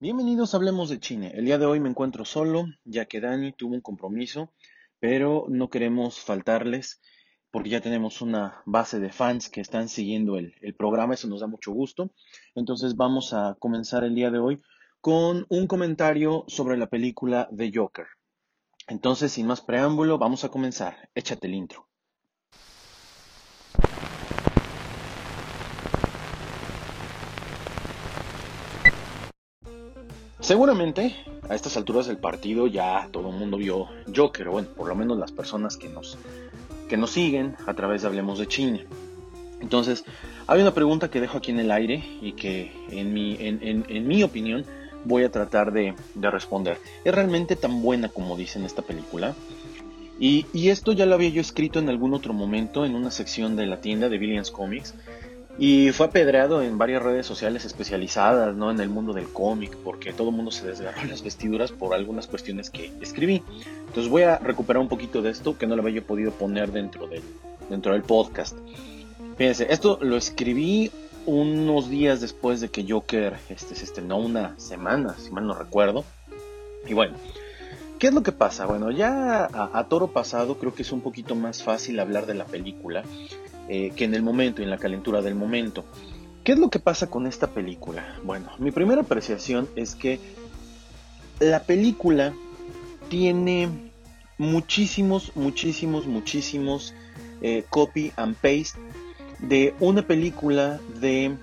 Bienvenidos a Hablemos de Chile. El día de hoy me encuentro solo, ya que Dani tuvo un compromiso, pero no queremos faltarles porque ya tenemos una base de fans que están siguiendo el, el, programa, eso nos da mucho gusto. Entonces vamos a comenzar el día de hoy con un comentario sobre la película The Joker. Entonces, sin más preámbulo, vamos a comenzar. Échate el intro. Seguramente a estas alturas del partido ya todo el mundo vio Joker, bueno, por lo menos las personas que nos, que nos siguen a través de Hablemos de China. Entonces, hay una pregunta que dejo aquí en el aire y que en mi, en, en, mi opinión voy a tratar de, de, responder. ¿Es realmente tan buena como dice en esta película? Y, y, esto ya lo había yo escrito en algún otro momento en una sección de la tienda de Billions Comics y fue apedreado en varias redes sociales especializadas, ¿no? En el mundo del cómic, porque todo el mundo se desgarró las vestiduras por algunas cuestiones que escribí. Entonces voy a recuperar un poquito de esto que no lo había podido poner dentro del, dentro del podcast. Fíjense, esto lo escribí unos días después de que Joker este, se estrenó, una semana, si mal no recuerdo. Y bueno, ¿qué es lo que pasa? Bueno, ya a, a toro pasado creo que es un poquito más fácil hablar de la película eh, que en el momento y en la calentura del momento. ¿Qué es lo que pasa con esta película? Bueno, mi primera apreciación es que la película tiene muchísimos, muchísimos, muchísimos eh, copy and paste de una película de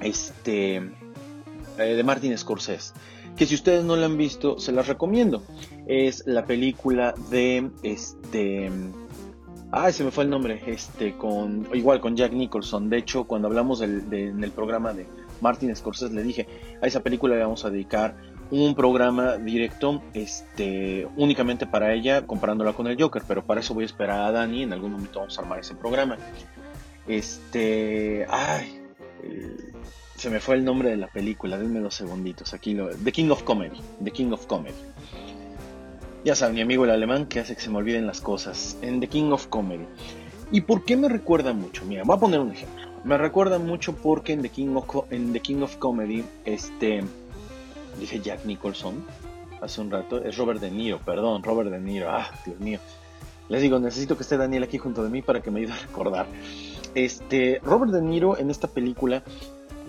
este eh, de Martin Scorsese que si ustedes no la han visto se las recomiendo es la película de este Ay, se me fue el nombre, este, con, igual con Jack Nicholson. De hecho, cuando hablamos del, en el programa de Martin Scorsese, le dije, a esa película le vamos a dedicar un programa directo, este, únicamente para ella, comparándola con el Joker, pero para eso voy a esperar a Dani, en algún momento vamos a armar ese programa. Este, ay, eh, se me fue el nombre de la película, denme dos segunditos, aquí lo, The King of Comedy, The King of Comedy. Ya saben, mi amigo el alemán que hace que se me olviden las cosas. En The King of Comedy. ¿Y por qué me recuerda mucho? Mira, voy a poner un ejemplo. Me recuerda mucho porque en The King of, en The King of Comedy, este, dije Jack Nicholson hace un rato, es Robert De Niro, perdón, Robert De Niro, ah, Dios mío. Les digo, necesito que esté Daniel aquí junto de mí para que me ayude a recordar. Este, Robert De Niro en esta película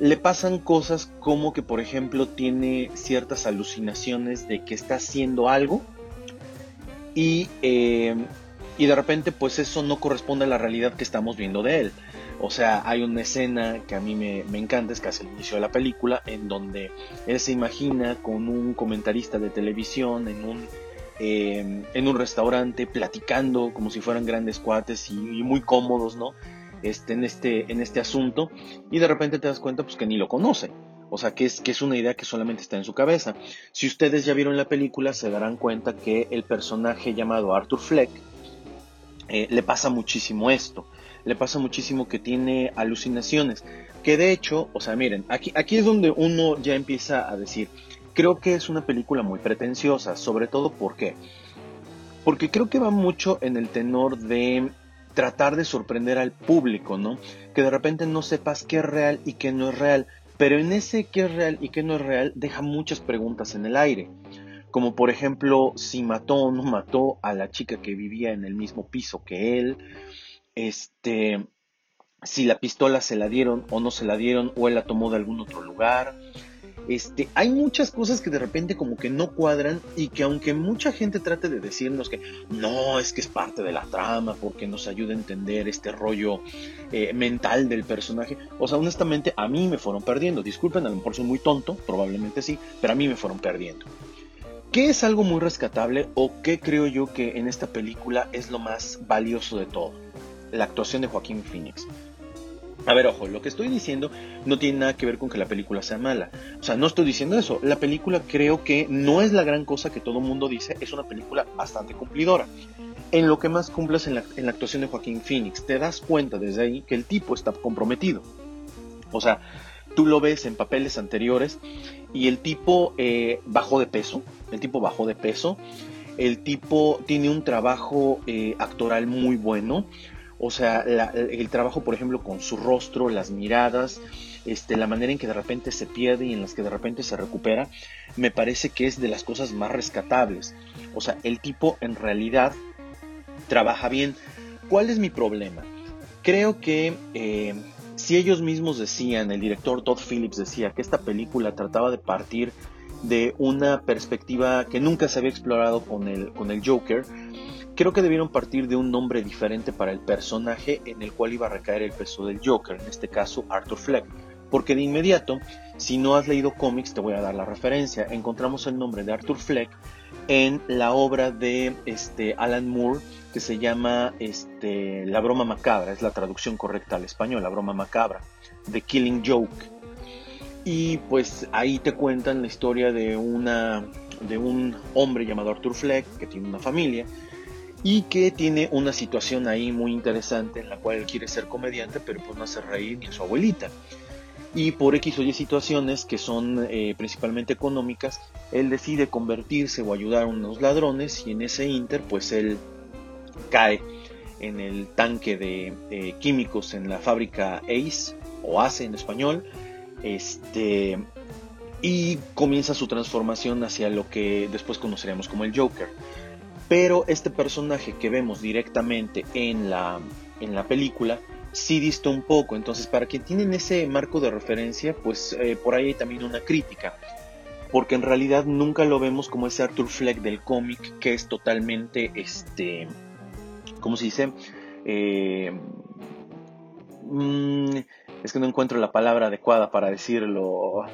le pasan cosas como que, por ejemplo, tiene ciertas alucinaciones de que está haciendo algo y, eh, y de repente pues eso no corresponde a la realidad que estamos viendo de él. O sea, hay una escena que a mí me, me, encanta, es casi el inicio de la película, en donde él se imagina con un comentarista de televisión en un, eh, en un restaurante platicando como si fueran grandes cuates y, y, muy cómodos, ¿no? Este, en, este, en este asunto, y de repente te das cuenta pues que ni lo conoce. O sea, que es, que es una idea que solamente está en su cabeza. Si ustedes ya vieron la película, se darán cuenta que el personaje llamado Arthur Fleck eh, le pasa muchísimo esto. Le pasa muchísimo que tiene alucinaciones. Que de hecho, o sea, miren, aquí, aquí es donde uno ya empieza a decir, creo que es una película muy pretenciosa, sobre todo porque porque creo que va mucho en el tenor de tratar de sorprender al público, ¿no? Que de repente no sepas qué es real y qué no es real. Pero en ese qué es real y qué no es real deja muchas preguntas en el aire. Como por ejemplo, si mató o no mató a la chica que vivía en el mismo piso que él. Este, si la pistola se la dieron o no se la dieron o él la tomó de algún otro lugar. Este, hay muchas cosas que de repente como que no cuadran y que aunque mucha gente trate de decirnos que no, es que es parte de la trama porque nos ayuda a entender este rollo eh, mental del personaje, o sea, honestamente a mí me fueron perdiendo. Disculpen, a lo mejor soy muy tonto, probablemente sí, pero a mí me fueron perdiendo. ¿Qué es algo muy rescatable o qué creo yo que en esta película es lo más valioso de todo? La actuación de Joaquín Phoenix. A ver, ojo, lo que estoy diciendo no tiene nada que ver con que la película sea mala. O sea, no estoy diciendo eso. La película creo que no es la gran cosa que todo mundo dice, es una película bastante cumplidora. En lo que más cumples en la, en actuación de Joaquín Phoenix, te das cuenta desde ahí que el tipo está comprometido. O sea, tú lo ves en papeles anteriores y el tipo eh, bajó de peso, el tipo bajó de peso, el tipo tiene un trabajo eh, actoral muy bueno, o sea, el trabajo, por ejemplo, con su rostro, las miradas, este, la manera en que de repente se pierde y en las que de repente se recupera, me parece que es de las cosas más rescatables. O sea, el tipo en realidad trabaja bien. ¿Cuál es mi problema? Creo que eh, si ellos mismos decían, el director Todd Phillips decía que esta película trataba de partir de una perspectiva que nunca se había explorado con el, con el Joker, creo que debieron partir de un nombre diferente para el personaje en el cual iba a recaer el peso del Joker, en este caso Arthur Fleck. Porque de inmediato, si no has leído cómics, te voy a dar la referencia. Encontramos el nombre de Arthur Fleck en la obra de este, Alan Moore que se llama este, La broma macabra, es la traducción correcta al español, La broma macabra, The Killing Joke. Y pues ahí te cuentan la historia de, una, de un hombre llamado Arthur Fleck, que tiene una familia, y que tiene una situación ahí muy interesante en la cual él quiere ser comediante, pero pues no hace reír ni a su abuelita. Y por X o Y situaciones que son eh, principalmente económicas, él decide convertirse o ayudar a unos ladrones y en ese inter pues él cae en el tanque de eh, químicos en la fábrica ACE o ACE en español este y comienza su transformación hacia lo que después conoceremos como el Joker pero este personaje que vemos directamente en la, en la película sí dista un poco entonces para quien tienen ese marco de referencia pues eh, por ahí hay también una crítica porque en realidad nunca lo vemos como ese Arthur Fleck del cómic que es totalmente este ¿cómo se dice? Eh, mm, es que no encuentro la palabra adecuada para decirlo,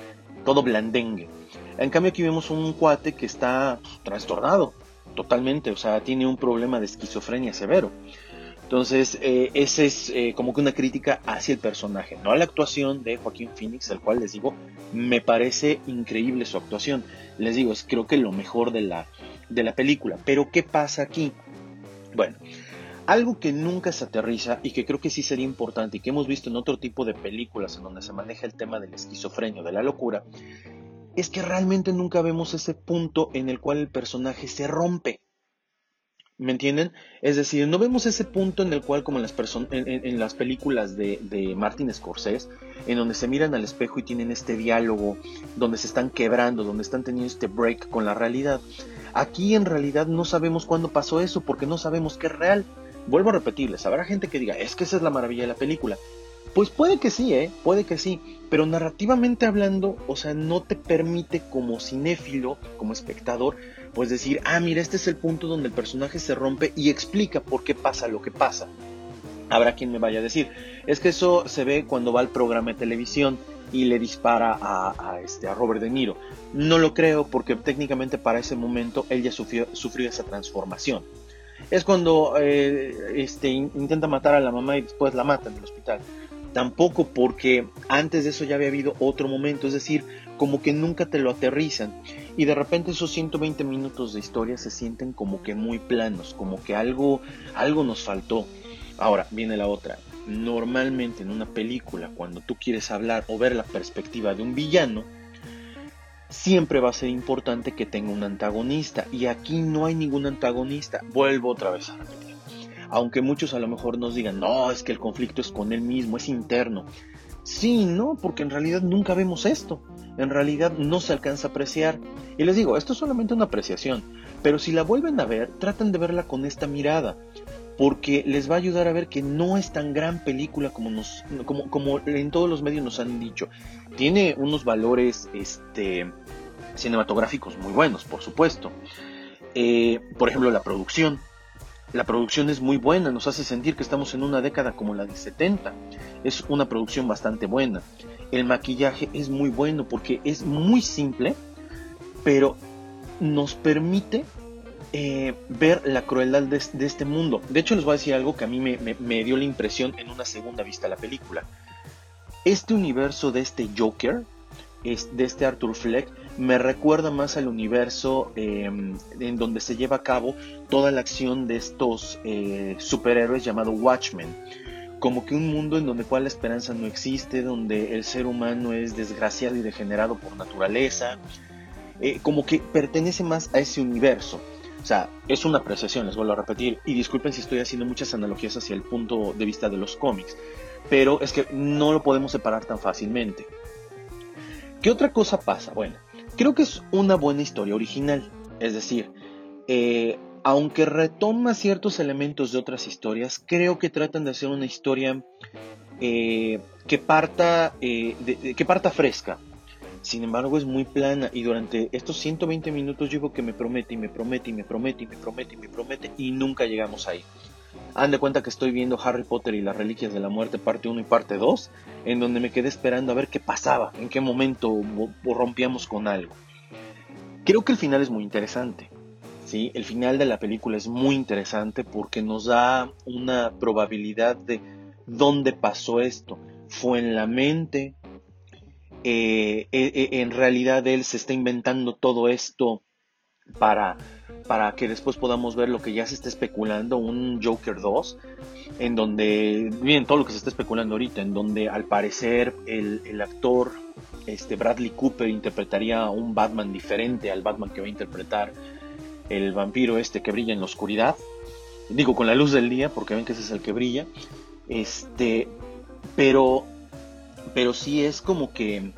todo blandengue. En cambio aquí vemos un cuate que está trastornado totalmente, o sea, tiene un problema de esquizofrenia severo. Entonces, eh, esa es eh, como que una crítica hacia el personaje, no a la actuación de Joaquín Phoenix, al cual les digo, me parece increíble su actuación. Les digo, es creo que lo mejor de la, de la película. Pero, ¿qué pasa aquí? Bueno, algo que nunca se aterriza y que creo que sí sería importante y que hemos visto en otro tipo de películas en donde se maneja el tema del esquizofrenio, de la locura, es que realmente nunca vemos ese punto en el cual el personaje se rompe. ¿Me entienden? Es decir, no vemos ese punto en el cual, como en las, en, las películas de, de, Martin Scorsese, en donde se miran al espejo y tienen este diálogo, donde se están quebrando, donde están teniendo este break con la realidad. Aquí en realidad no sabemos cuándo pasó eso, porque no sabemos qué es real. Vuelvo a repetirles, habrá gente que diga, es que esa es la maravilla de la película. Pues puede que sí, ¿eh? Puede que sí. Pero narrativamente hablando, o sea, no te permite como cinéfilo, como espectador, pues decir, ah, mira, este es el punto donde el personaje se rompe y explica por qué pasa lo que pasa. Habrá quien me vaya a decir, es que eso se ve cuando va al programa de televisión y le dispara a, este, a Robert De Niro. No lo creo porque técnicamente para ese momento él ya sufrió, esa transformación es cuando eh, este, intenta matar a la mamá y después la mata en el hospital. Tampoco porque antes de eso ya había habido otro momento, es decir, como que nunca te lo aterrizan y de repente esos 120 minutos de historia se sienten como que muy planos, como que algo, algo nos faltó. Ahora viene la otra. Normalmente en una película, cuando tú quieres hablar o ver la perspectiva de un villano, siempre va a ser importante que tenga un antagonista. Y aquí no hay ningún antagonista. Vuelvo otra vez a repetir. Aunque muchos a lo mejor nos digan, no, es que el conflicto es con él mismo, es interno. Sí, no, porque en realidad nunca vemos esto. En realidad no se alcanza a apreciar. Y les digo, esto es solamente una apreciación. Pero si la vuelven a ver, tratan de verla con esta mirada porque les va a ayudar a ver que no es tan gran película como, nos, como, como en todos los medios nos han dicho. Tiene unos valores este, cinematográficos muy buenos, por supuesto. Eh, por ejemplo, la producción. La producción es muy buena, nos hace sentir que estamos en una década como la de 70. Es una producción bastante buena. El maquillaje es muy bueno porque es muy simple, pero nos permite eh, ver la crueldad de, este mundo. De hecho, les voy a decir algo que a mí me, dio la impresión en una segunda vista de la película. Este universo de este Joker, es, de este Arthur Fleck, me recuerda más al universo em, en donde se lleva a cabo toda la acción de estos eh, superhéroes llamado Watchmen. Como que un mundo en donde cual la esperanza no existe, donde el ser humano es desgraciado y degenerado por naturaleza. Eh, como que pertenece más a ese universo. O sea, es una apreciación, les vuelvo a repetir, y disculpen si estoy haciendo muchas analogías hacia el punto de vista de los cómics, pero es que no lo podemos separar tan fácilmente. ¿Qué otra cosa pasa? Bueno, creo que es una buena historia original, es decir, eh, aunque retoma ciertos elementos de otras historias, creo que tratan de hacer una historia eh, que, parta, eh, que parta fresca. Sin embargo, es muy plana y durante estos 120 minutos digo que me promete y me promete y me promete y me promete y me promete y nunca llegamos ahí. Han de cuenta que estoy viendo Harry Potter y las Reliquias de la Muerte parte 1 y parte 2, en donde me quedé esperando a ver qué pasaba, en qué momento rompíamos con algo. Creo que el final es muy interesante. ¿sí? El final de la película es muy interesante porque nos da una probabilidad de dónde pasó esto. Fue en la mente. Eh, eh, eh, en realidad él se está inventando todo esto para, para que después podamos ver lo que ya se está especulando, un Joker 2, en donde, miren todo lo que se está especulando ahorita, en donde al parecer el, el actor este, Bradley Cooper interpretaría un Batman diferente al Batman que va a interpretar el vampiro este que brilla en la oscuridad. Digo, con la luz del día, porque ven que ese es el que brilla. Este, pero, pero sí es como que,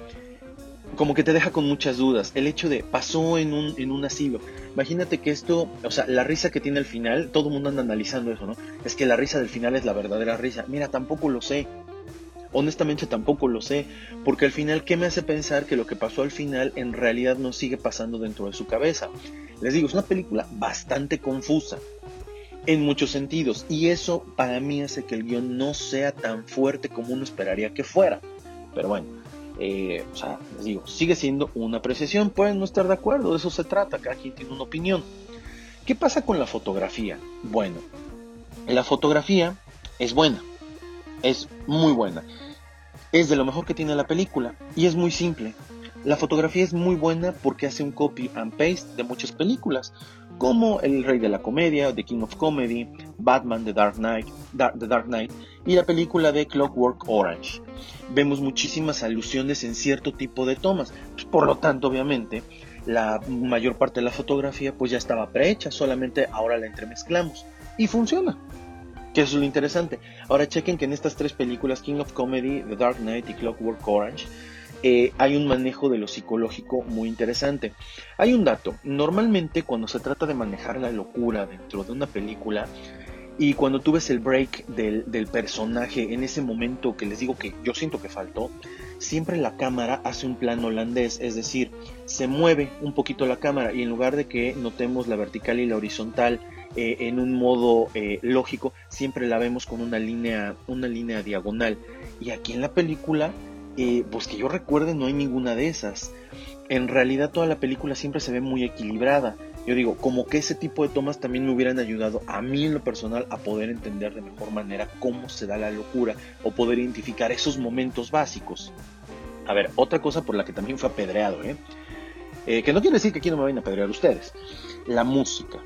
como que te deja con muchas dudas. El hecho de pasó en un, en un asilo. Imagínate que esto, o sea, la risa que tiene al final, todo el mundo anda analizando eso, ¿no? Es que la risa del final es la verdadera risa. Mira, tampoco lo sé. Honestamente tampoco lo sé, porque al final, ¿qué me hace pensar que lo que pasó al final en realidad no sigue pasando dentro de su cabeza? Les digo, es una película bastante confusa en muchos sentidos y eso para mí hace que el guion no sea tan fuerte como uno esperaría que fuera. Pero bueno, eh, o sea, les digo, sigue siendo una apreciación, pueden no estar de acuerdo, de eso se trata, cada quien tiene una opinión. ¿Qué pasa con la fotografía? Bueno, la fotografía es buena, es muy buena, es de lo mejor que tiene la película y es muy simple. La fotografía es muy buena porque hace un copy and paste de muchas películas, como El Rey de la Comedia, The King of Comedy, Batman, The Dark Knight, The Dark Knight y la película de Clockwork Orange. Vemos muchísimas alusiones en cierto tipo de tomas, por lo tanto, obviamente, la mayor parte de la fotografía pues ya estaba prehecha, solamente ahora la entremezclamos y funciona. Que eso es lo interesante. Ahora chequen que en estas tres películas, King of Comedy, The Dark Knight y Clockwork Orange, eh, hay un manejo de lo psicológico muy interesante. Hay un dato, normalmente cuando se trata de manejar la locura dentro de una película, y cuando tú ves el break del, personaje, en ese momento que les digo que yo siento que faltó, siempre la cámara hace un plano holandés, es decir, se mueve un poquito la cámara y en lugar de que notemos la vertical y la horizontal eh, en un modo eh, lógico, siempre la vemos con una línea, una línea diagonal. Y aquí en la película pues que yo recuerde no hay ninguna de esas. En realidad toda la película siempre se ve muy equilibrada. Yo digo, como que ese tipo de tomas también me hubieran ayudado a mí en lo personal a poder entender de mejor manera cómo se da la locura o poder identificar esos momentos básicos. A ver, otra cosa por la que también fue apedreado, ¿eh? eh que no quiere decir que aquí no me vayan a apedrear ustedes. La música.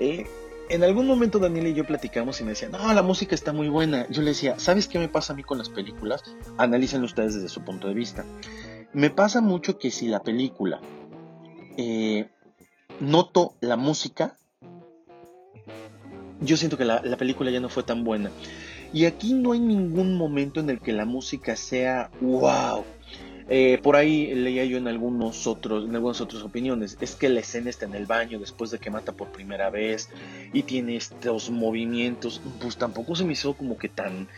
Eh, en algún momento Daniel y yo platicamos y me decía, no, la música está muy buena. Yo le decía, ¿sabes qué me pasa a mí con las películas? Analícenlo ustedes desde su punto de vista. Me pasa mucho que si la película eh, noto la música, yo siento que la, la película ya no fue tan buena. Y aquí no hay ningún momento en el que la música sea wow eh, por ahí leía yo en algunos otros, en algunas otras opiniones, es que la escena está en el baño después de que mata por primera vez y tiene estos movimientos, pues tampoco se me hizo como que tan,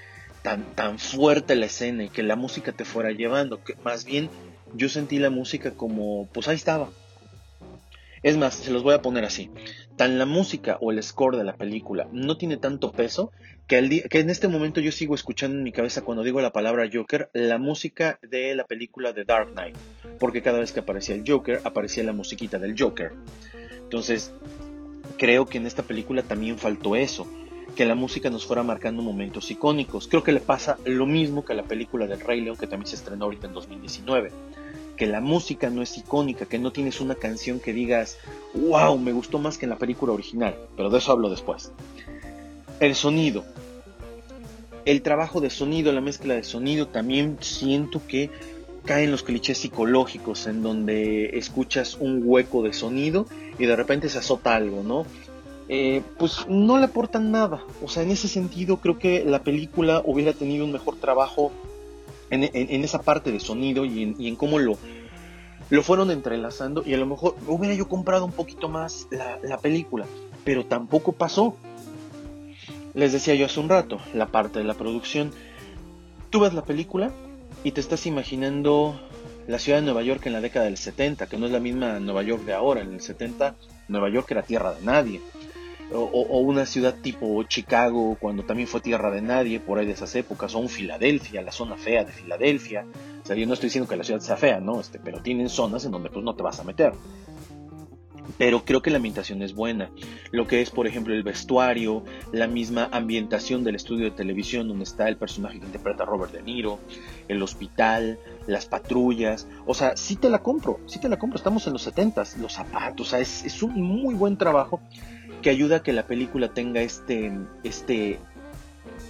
tan, tan fuerte la escena y que la música te fuera llevando, que más bien yo sentí la música como, pues ahí estaba. Es más, se los voy a poner así. Tan la música o el score de la película no tiene tanto peso que, en este momento yo sigo escuchando en mi cabeza cuando digo la palabra Joker, la música de la película de Dark Knight, porque cada vez que aparecía el Joker, aparecía la musiquita del Joker. Entonces, creo que en esta película también faltó eso, que la música nos fuera marcando momentos icónicos. Creo que le pasa lo mismo que a la película del Rey León, que también se estrenó ahorita en 2019 que la música no es icónica, que no tienes una canción que digas, wow, me gustó más que en la película original, pero de eso hablo después. El sonido. El trabajo de sonido, la mezcla de sonido, también siento que caen los clichés psicológicos en donde escuchas un hueco de sonido y de repente se azota algo, ¿no? eh, pues no le aportan nada. O sea, en ese sentido creo que la película hubiera tenido un mejor trabajo en, esa parte de sonido y en, cómo lo, lo fueron entrelazando y a lo mejor hubiera yo comprado un poquito más la, la película, pero tampoco pasó. Les decía yo hace un rato, la parte de la producción. Tú ves la película y te estás imaginando la ciudad de Nueva York en la década del 70, que no es la misma Nueva York de ahora. En el 70 Nueva York era tierra de nadie o, una ciudad tipo Chicago, cuando también fue tierra de nadie, por ahí de esas épocas, o un Filadelfia, la zona fea de Filadelfia. O sea, yo no estoy diciendo que la ciudad sea fea, ¿no? Este, pero tienen zonas en donde pues no te vas a meter. Pero creo que la ambientación es buena. Lo que es, por ejemplo, el vestuario, la misma ambientación del estudio de televisión donde está el personaje que interpreta Robert De Niro, el hospital, las patrullas. O sea, sí te la compro, sí te la compro. Estamos en los 70 los zapatos, o sea, es, es un muy buen trabajo que ayuda a que la película tenga este, este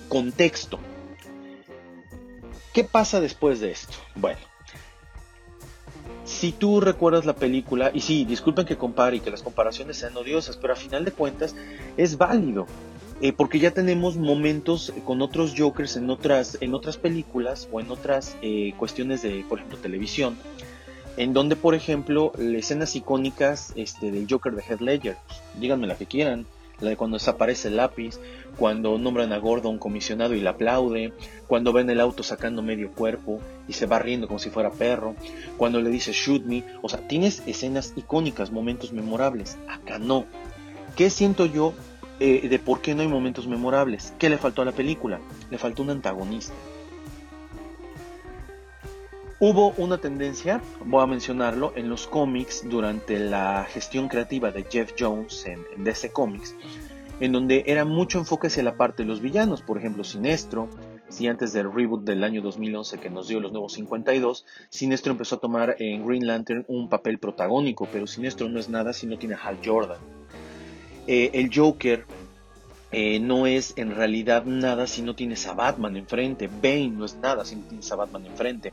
contexto. ¿Qué pasa después de esto? Bueno, si tú recuerdas la película, y sí, disculpen que compare y que las comparaciones sean odiosas, pero a final de cuentas es válido. Eh, porque ya tenemos momentos con otros Jokers en otras, en otras películas o en otras eh, cuestiones de, por ejemplo, televisión, en donde, por ejemplo, escenas icónicas este, del Joker de Heath Ledger, pues, díganme la que quieran, cuando desaparece el lápiz, cuando nombran a Gordon comisionado y le aplaude, cuando ven el auto sacando medio cuerpo y se va riendo como si fuera perro, cuando le dice shoot me, o sea, tienes escenas icónicas, momentos memorables, acá no. ¿Qué siento yo eh, de por qué no hay momentos memorables? ¿Qué le faltó a la película? Le faltó un antagonista. Hubo una tendencia, voy a mencionarlo, en los cómics durante la gestión creativa de Jeff Jones en, DC Comics, en donde era mucho enfoque hacia la parte de los villanos, por ejemplo, Sinestro, si antes del reboot del año 2011 que nos dio los nuevos 52, Sinestro empezó a tomar en Green Lantern un papel protagónico, pero Sinestro no es nada si no tiene a Hal Jordan. Eh, el Joker eh, no es en realidad nada si no tienes a Batman enfrente. Bane no es nada si no tienes a Batman enfrente.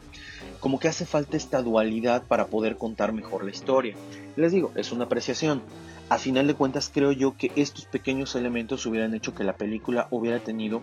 Como que hace falta esta dualidad para poder contar mejor la historia. Les digo, es una apreciación. A final de cuentas creo yo que estos pequeños elementos hubieran hecho que la película hubiera tenido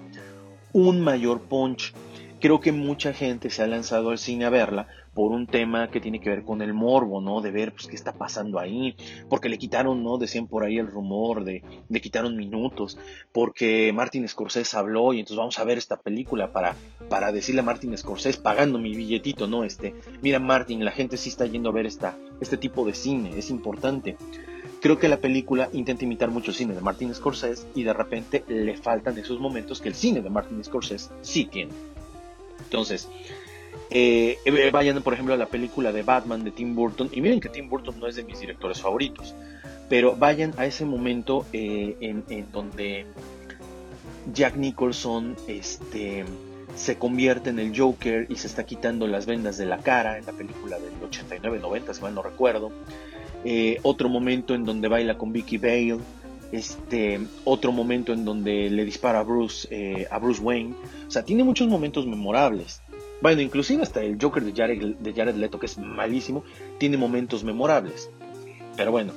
un mayor punch. Creo que mucha gente se ha lanzado al cine a verla por un tema que tiene que ver con el morbo, ¿no? De ver, pues, qué está pasando ahí. Porque le quitaron, ¿no? Decían por ahí el rumor de, le quitaron minutos. Porque Martin Scorsese habló y entonces vamos a ver esta película para, para decirle a Martin Scorsese, pagando mi billetito, ¿no? Este, mira Martin, la gente sí está yendo a ver esta, este tipo de cine, es importante. Creo que la película intenta imitar mucho el cine de Martin Scorsese y de repente le faltan esos momentos que el cine de Martin Scorsese sí tiene. Entonces, eh, eh, vayan, por ejemplo, a la película de Batman de Tim Burton. Y miren que Tim Burton no es de mis directores favoritos. Pero vayan a ese momento eh, en, donde Jack Nicholson este, se convierte en el Joker y se está quitando las vendas de la cara en la película del 89-90, si mal no recuerdo. otro momento en donde baila con Vicky Bale. Este, otro momento en donde le dispara a Bruce, a Bruce Wayne. O sea, tiene muchos momentos memorables. Bueno, inclusive hasta el Joker de Jared, de Jared Leto, que es malísimo, tiene momentos memorables. Pero bueno,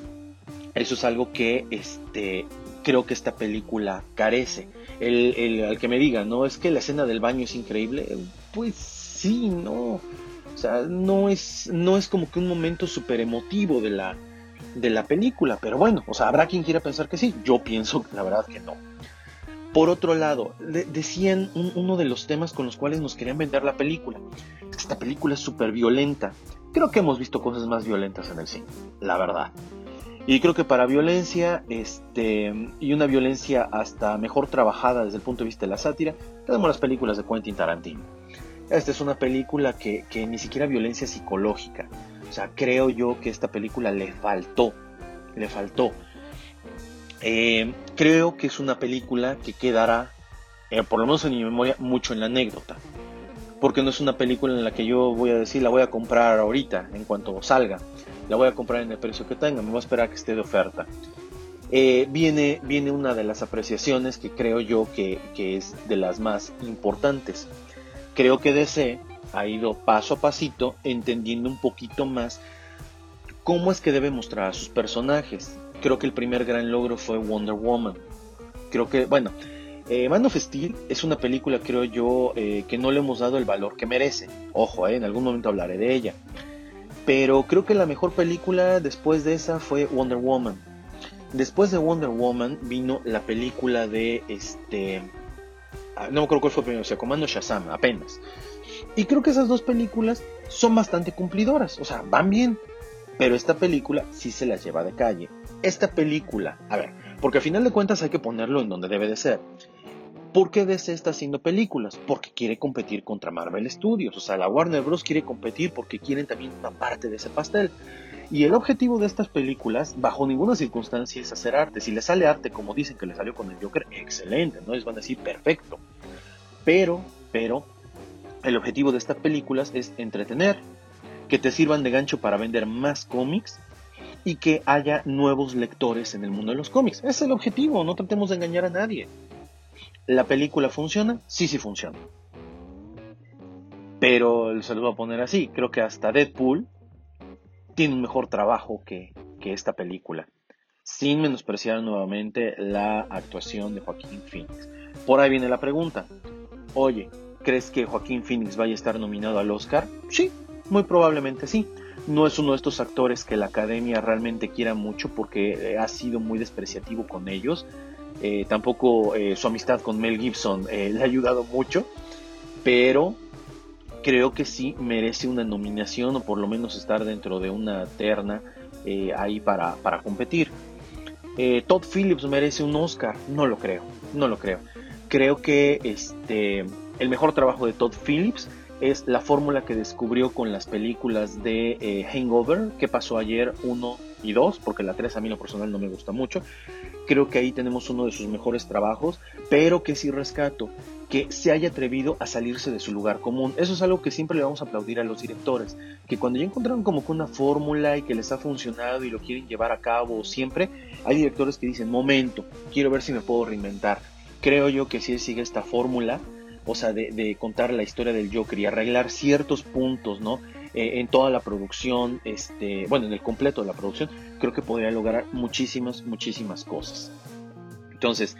eso es algo que este, creo que esta película carece. El, el, al que me diga, ¿no? Es que la escena del baño es increíble. Pues sí, no. O sea, no es, no es como que un momento súper emotivo de la, de la película. Pero bueno, o sea, habrá quien quiera pensar que sí. Yo pienso, la verdad, que no. Por otro lado, decían uno de los temas con los cuales nos querían vender la película. Esta película es súper violenta. Creo que hemos visto cosas más violentas en el cine, la verdad. Y creo que para violencia, este, y una violencia hasta mejor trabajada desde el punto de vista de la sátira, tenemos las películas de Quentin Tarantino. Esta es una película que, que ni siquiera violencia psicológica. O sea, creo yo que esta película le faltó, le faltó. Eh, creo que es una película que quedará, eh, por lo menos en mi memoria, mucho en la anécdota. Porque no es una película en la que yo voy a decir la voy a comprar ahorita, en cuanto salga. La voy a comprar en el precio que tenga, me voy a esperar a que esté de oferta. Eh, viene, viene una de las apreciaciones que creo yo que, que es de las más importantes. Creo que DC ha ido paso a pasito entendiendo un poquito más cómo es que debe mostrar a sus personajes creo que el primer gran logro fue Wonder Woman. Creo que, bueno, eh, Man of Steel es una película, creo yo, eh, que no le hemos dado el valor que merece. Ojo, eh, en algún momento hablaré de ella. Pero creo que la mejor película después de esa fue Wonder Woman. Después de Wonder Woman vino la película de este. Ah, no me acuerdo cuál fue primero, o sea, Comando Shazam, apenas. Y creo que esas dos películas son bastante cumplidoras, o sea, van bien. Pero esta película sí se las lleva de calle. Esta película, a ver, porque al final de cuentas hay que ponerlo en donde debe de ser. ¿Por qué DC está haciendo películas? Porque quiere competir contra Marvel Studios. O sea, la Warner Bros. quiere competir porque quieren también una parte de ese pastel. Y el objetivo de estas películas, bajo ninguna circunstancia, es hacer arte. Si le sale arte, como dicen que le salió con el Joker, excelente, ¿no? Les van a decir perfecto. Pero, pero, el objetivo de estas películas es entretener, que te sirvan de gancho para vender más cómics y que haya nuevos lectores en el mundo de los cómics. Es el objetivo, no tratemos de engañar a nadie. ¿La película funciona? Sí, sí funciona. Pero se lo voy a poner así, creo que hasta Deadpool tiene un mejor trabajo que, que esta película, sin menospreciar nuevamente la actuación de Joaquín Phoenix. Por ahí viene la pregunta, oye, ¿crees que Joaquín Phoenix vaya a estar nominado al Oscar? Sí, muy probablemente sí. No es uno de estos actores que la academia realmente quiera mucho porque ha sido muy despreciativo con ellos. Eh, tampoco eh, su amistad con Mel Gibson eh, le ha ayudado mucho, pero creo que sí merece una nominación o por lo menos estar dentro de una terna ahí para, para competir. Todd Phillips merece un Oscar, no lo creo, no lo creo. Creo que este, el mejor trabajo de Todd Phillips es la fórmula que descubrió con las películas de Hangover, que pasó ayer 1 y 2, porque la 3 a mí lo personal no me gusta mucho, creo que ahí tenemos uno de sus mejores trabajos, pero que sí rescato, que se haya atrevido a salirse de su lugar común. Eso es algo que siempre le vamos a aplaudir a los directores, que cuando ya encontraron como que una fórmula y que les ha funcionado y lo quieren llevar a cabo siempre, hay directores que dicen, momento, quiero ver si me puedo reinventar. Creo yo que si él sigue esta fórmula, o sea, de, contar la historia del Joker y arreglar ciertos puntos, ¿no? Eh, en toda la producción, este, bueno, en el completo de la producción, creo que podría lograr muchísimas, muchísimas cosas. Entonces,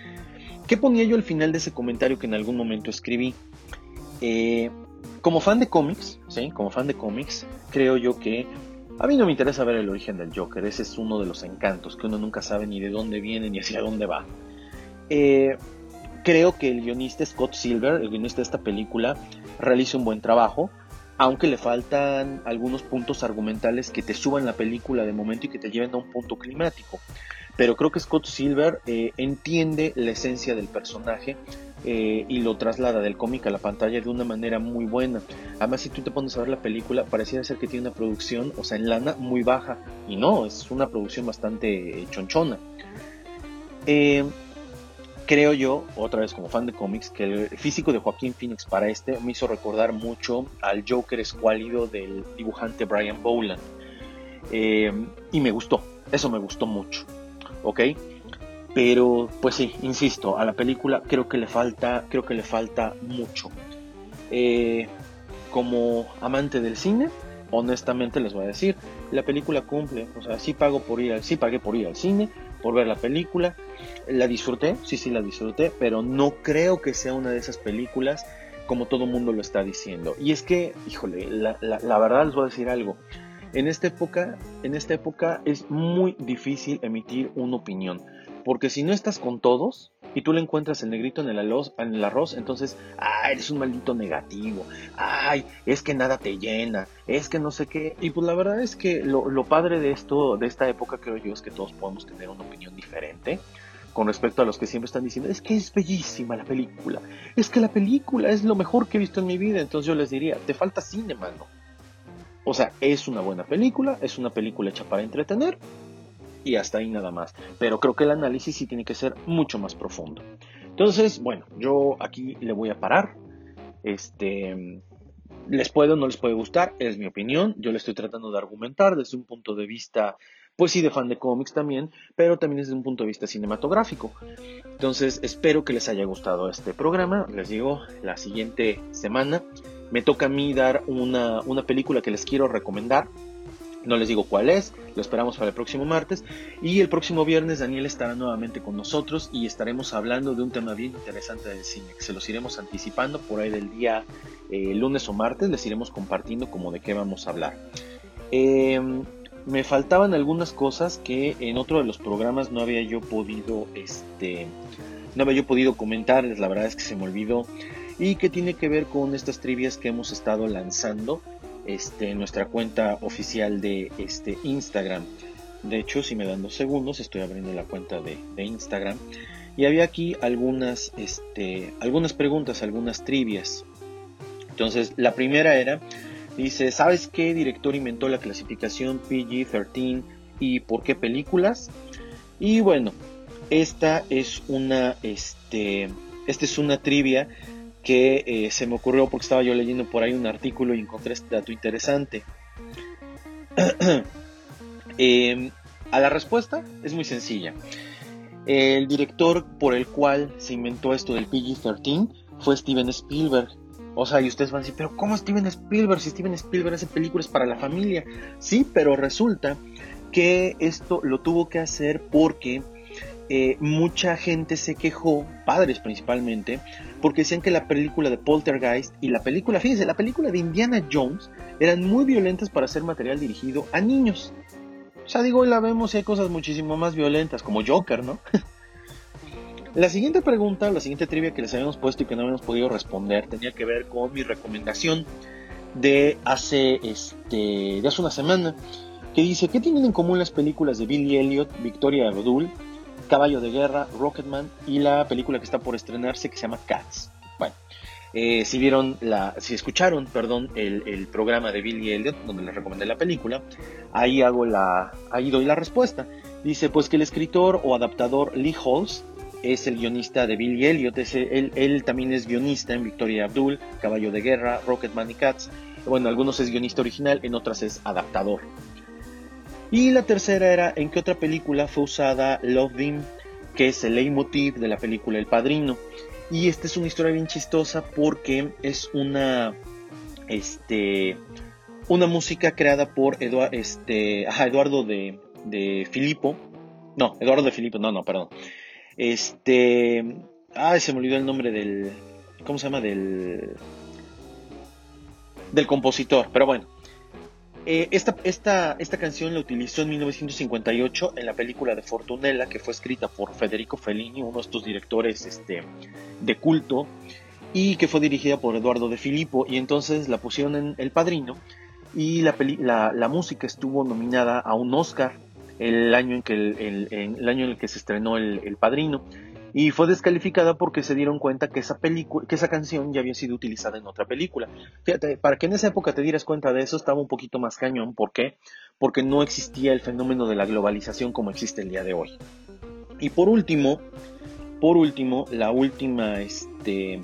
¿qué ponía yo al final de ese comentario que en algún momento escribí? Eh, como fan de cómics, ¿sí? Como fan de cómics, creo yo que a mí no me interesa ver el origen del Joker, ese es uno de los encantos, que uno nunca sabe ni de dónde viene ni hacia dónde va. Eh, creo que el guionista Scott Silver, el guionista de esta película, realiza un buen trabajo aunque le faltan algunos puntos argumentales que te suban la película de momento y que te lleven a un punto climático. Pero creo que Scott Silver eh, entiende la esencia del personaje eh, y lo traslada del cómic a la pantalla de una manera muy buena. Además, si tú te pones a ver la película, pareciera ser que tiene una producción, o sea, en lana muy baja. Y no, es una producción bastante chonchona. Eh, creo yo, otra vez como fan de cómics, que el físico de Joaquín Phoenix para este me hizo recordar mucho al Joker escuálido del dibujante Brian Boland. Eh, y me gustó, eso me gustó mucho, ¿ok? Pero, pues sí, insisto, a la película creo que le falta, creo que le falta mucho. Eh, como amante del cine, honestamente les voy a decir, la película cumple, o sea, sí pago por ir, sí pagué por ir al cine, por ver la película. La disfruté, sí, sí, la disfruté, pero no creo que sea una de esas películas como todo mundo lo está diciendo. Y es que, híjole, la, la, verdad les voy a decir algo. En esta época, en esta época es muy difícil emitir una opinión, porque si no estás con todos, y tú le encuentras el negrito en el, arroz, en el arroz, entonces, ah, eres un maldito negativo, ay, es que nada te llena, es que no sé qué. Y pues la verdad es que lo, lo padre de esto, de esta época, creo yo, es que todos podemos tener una opinión diferente con respecto a los que siempre están diciendo, es que es bellísima la película, es que la película es lo mejor que he visto en mi vida, entonces yo les diría, te falta cine, mano. O sea, es una buena película, es una película hecha para entretener, y hasta ahí nada más. Pero creo que el análisis sí tiene que ser mucho más profundo. Entonces, bueno, yo aquí le voy a parar. Este, les puede o no les puede gustar, es mi opinión. Yo le estoy tratando de argumentar desde un punto de vista, pues sí, de fan de cómics también, pero también desde un punto de vista cinematográfico. Entonces, espero que les haya gustado este programa. Les digo, la siguiente semana me toca a mí dar una, una película que les quiero recomendar No les digo cuál es, lo esperamos para el próximo martes. Y el próximo viernes Daniel estará nuevamente con nosotros y estaremos hablando de un tema bien interesante del cine, se los iremos anticipando por ahí del día eh, lunes o martes, les iremos compartiendo como de qué vamos a hablar. Em, me faltaban algunas cosas que en otro de los programas no había yo podido, este, no había yo podido comentarles, la verdad es que se me olvidó, y que tiene que ver con estas trivias que hemos estado lanzando este, nuestra cuenta oficial de este, Instagram. De hecho, si me dan dos segundos, estoy abriendo la cuenta de, Instagram. Y había aquí algunas, este, algunas preguntas, algunas trivias. Entonces, la primera era, dice, ¿sabes qué director inventó la clasificación PG-13 y por qué películas? Y bueno, esta es una, este, esta es una trivia que eh, se me ocurrió porque estaba yo leyendo por ahí un artículo y encontré este dato interesante. Em, a la respuesta es muy sencilla. El director por el cual se inventó esto del PG-13 fue Steven Spielberg. O sea, y ustedes van a decir, pero ¿cómo Steven Spielberg? Si Steven Spielberg hace películas para la familia. Sí, pero resulta que esto lo tuvo que hacer porque eh, mucha gente se quejó, padres principalmente, porque decían que la película de Poltergeist y la película, fíjense, la película de Indiana Jones eran muy violentas para ser material dirigido a niños. O sea, digo, hoy la vemos y hay cosas muchísimo más violentas, como Joker, ¿no? la siguiente pregunta, la siguiente trivia que les habíamos puesto y que no habíamos podido responder, tenía que ver con mi recomendación de hace, este, de hace una semana, que dice, ¿qué tienen en común las películas de Billy Elliot, Victoria Abdul Caballo de Guerra, Rocketman y la película que está por estrenarse que se llama Cats. Bueno, eh, si vieron la, si escucharon, perdón, el, programa de Billy Elliot, donde les recomendé la película, ahí hago la, ahí doy la respuesta. Dice pues que el escritor o adaptador Lee Halls es el guionista de Billy Elliot, él, él, también es guionista en Victoria Abdul, Caballo de Guerra, Rocketman y Cats. Bueno, algunos es guionista original, en otras es adaptador. Y la tercera era en qué otra película fue usada Love Him, que es el leitmotiv de la película El Padrino. Y esta es una historia bien chistosa porque es una, este, una música creada por este, Eduardo de, de Filippo. No, Eduardo de Filippo, no, no, perdón. Este, ah, se me olvidó el nombre del, ¿cómo se llama? Del, del compositor, pero bueno. Eh, esta, esta, esta, canción la utilizó en 1958 en la película de Fortunella, que fue escrita por Federico Fellini, uno de estos directores este, de culto, y que fue dirigida por Eduardo de Filippo, y entonces la pusieron en El Padrino, y la, la, música estuvo nominada a un Oscar el año en, que el, el año en el que se estrenó el Padrino y fue descalificada porque se dieron cuenta que esa película, que esa canción ya había sido utilizada en otra película. Fíjate, para que en esa época te dieras cuenta de eso estaba un poquito más cañón, ¿por qué? Porque no existía el fenómeno de la globalización como existe el día de hoy. Y por último, por último, la última este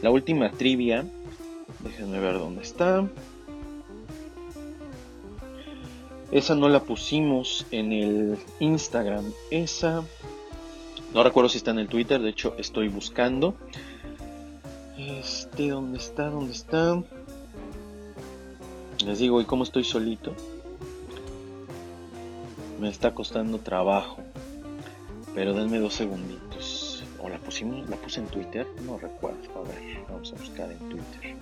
la última trivia, déjenme ver dónde está. Esa no la pusimos en el Instagram, esa no recuerdo si está en el Twitter, de hecho estoy buscando. Este, ¿dónde está? ¿Dónde está? Les digo, ¿y cómo estoy solito? Me está costando trabajo. Pero denme dos segunditos. ¿O la pusimos? ¿La puse en Twitter? No recuerdo. A ver, vamos a buscar en Twitter.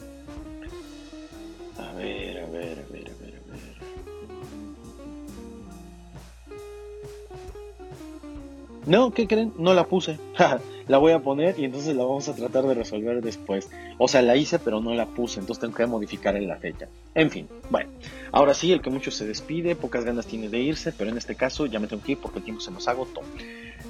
A ver, a ver, a ver, a ver. No, ¿qué creen? No la puse. la voy a poner y entonces la vamos a tratar de resolver después. O sea, la hice pero no la puse, entonces tengo que modificar en la fecha. En fin, bueno. Ahora sí, el que mucho se despide, pocas ganas tiene de irse, pero en este caso ya me tengo que ir porque el tiempo se nos agotó.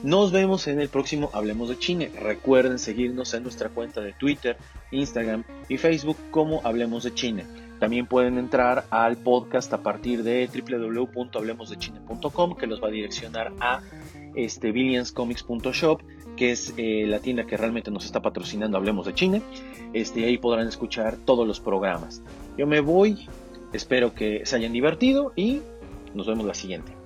Nos vemos en el próximo Hablemos de Chile. Recuerden seguirnos en nuestra cuenta de Twitter, Instagram y Facebook como Hablemos de Chile. También pueden entrar al podcast a partir de www.hablemosdechine.com que los va a direccionar a este, que es eh, la tienda que realmente nos está patrocinando Hablemos de China. Este, ahí podrán escuchar todos los programas. Yo me voy, espero que se hayan divertido y nos vemos la siguiente.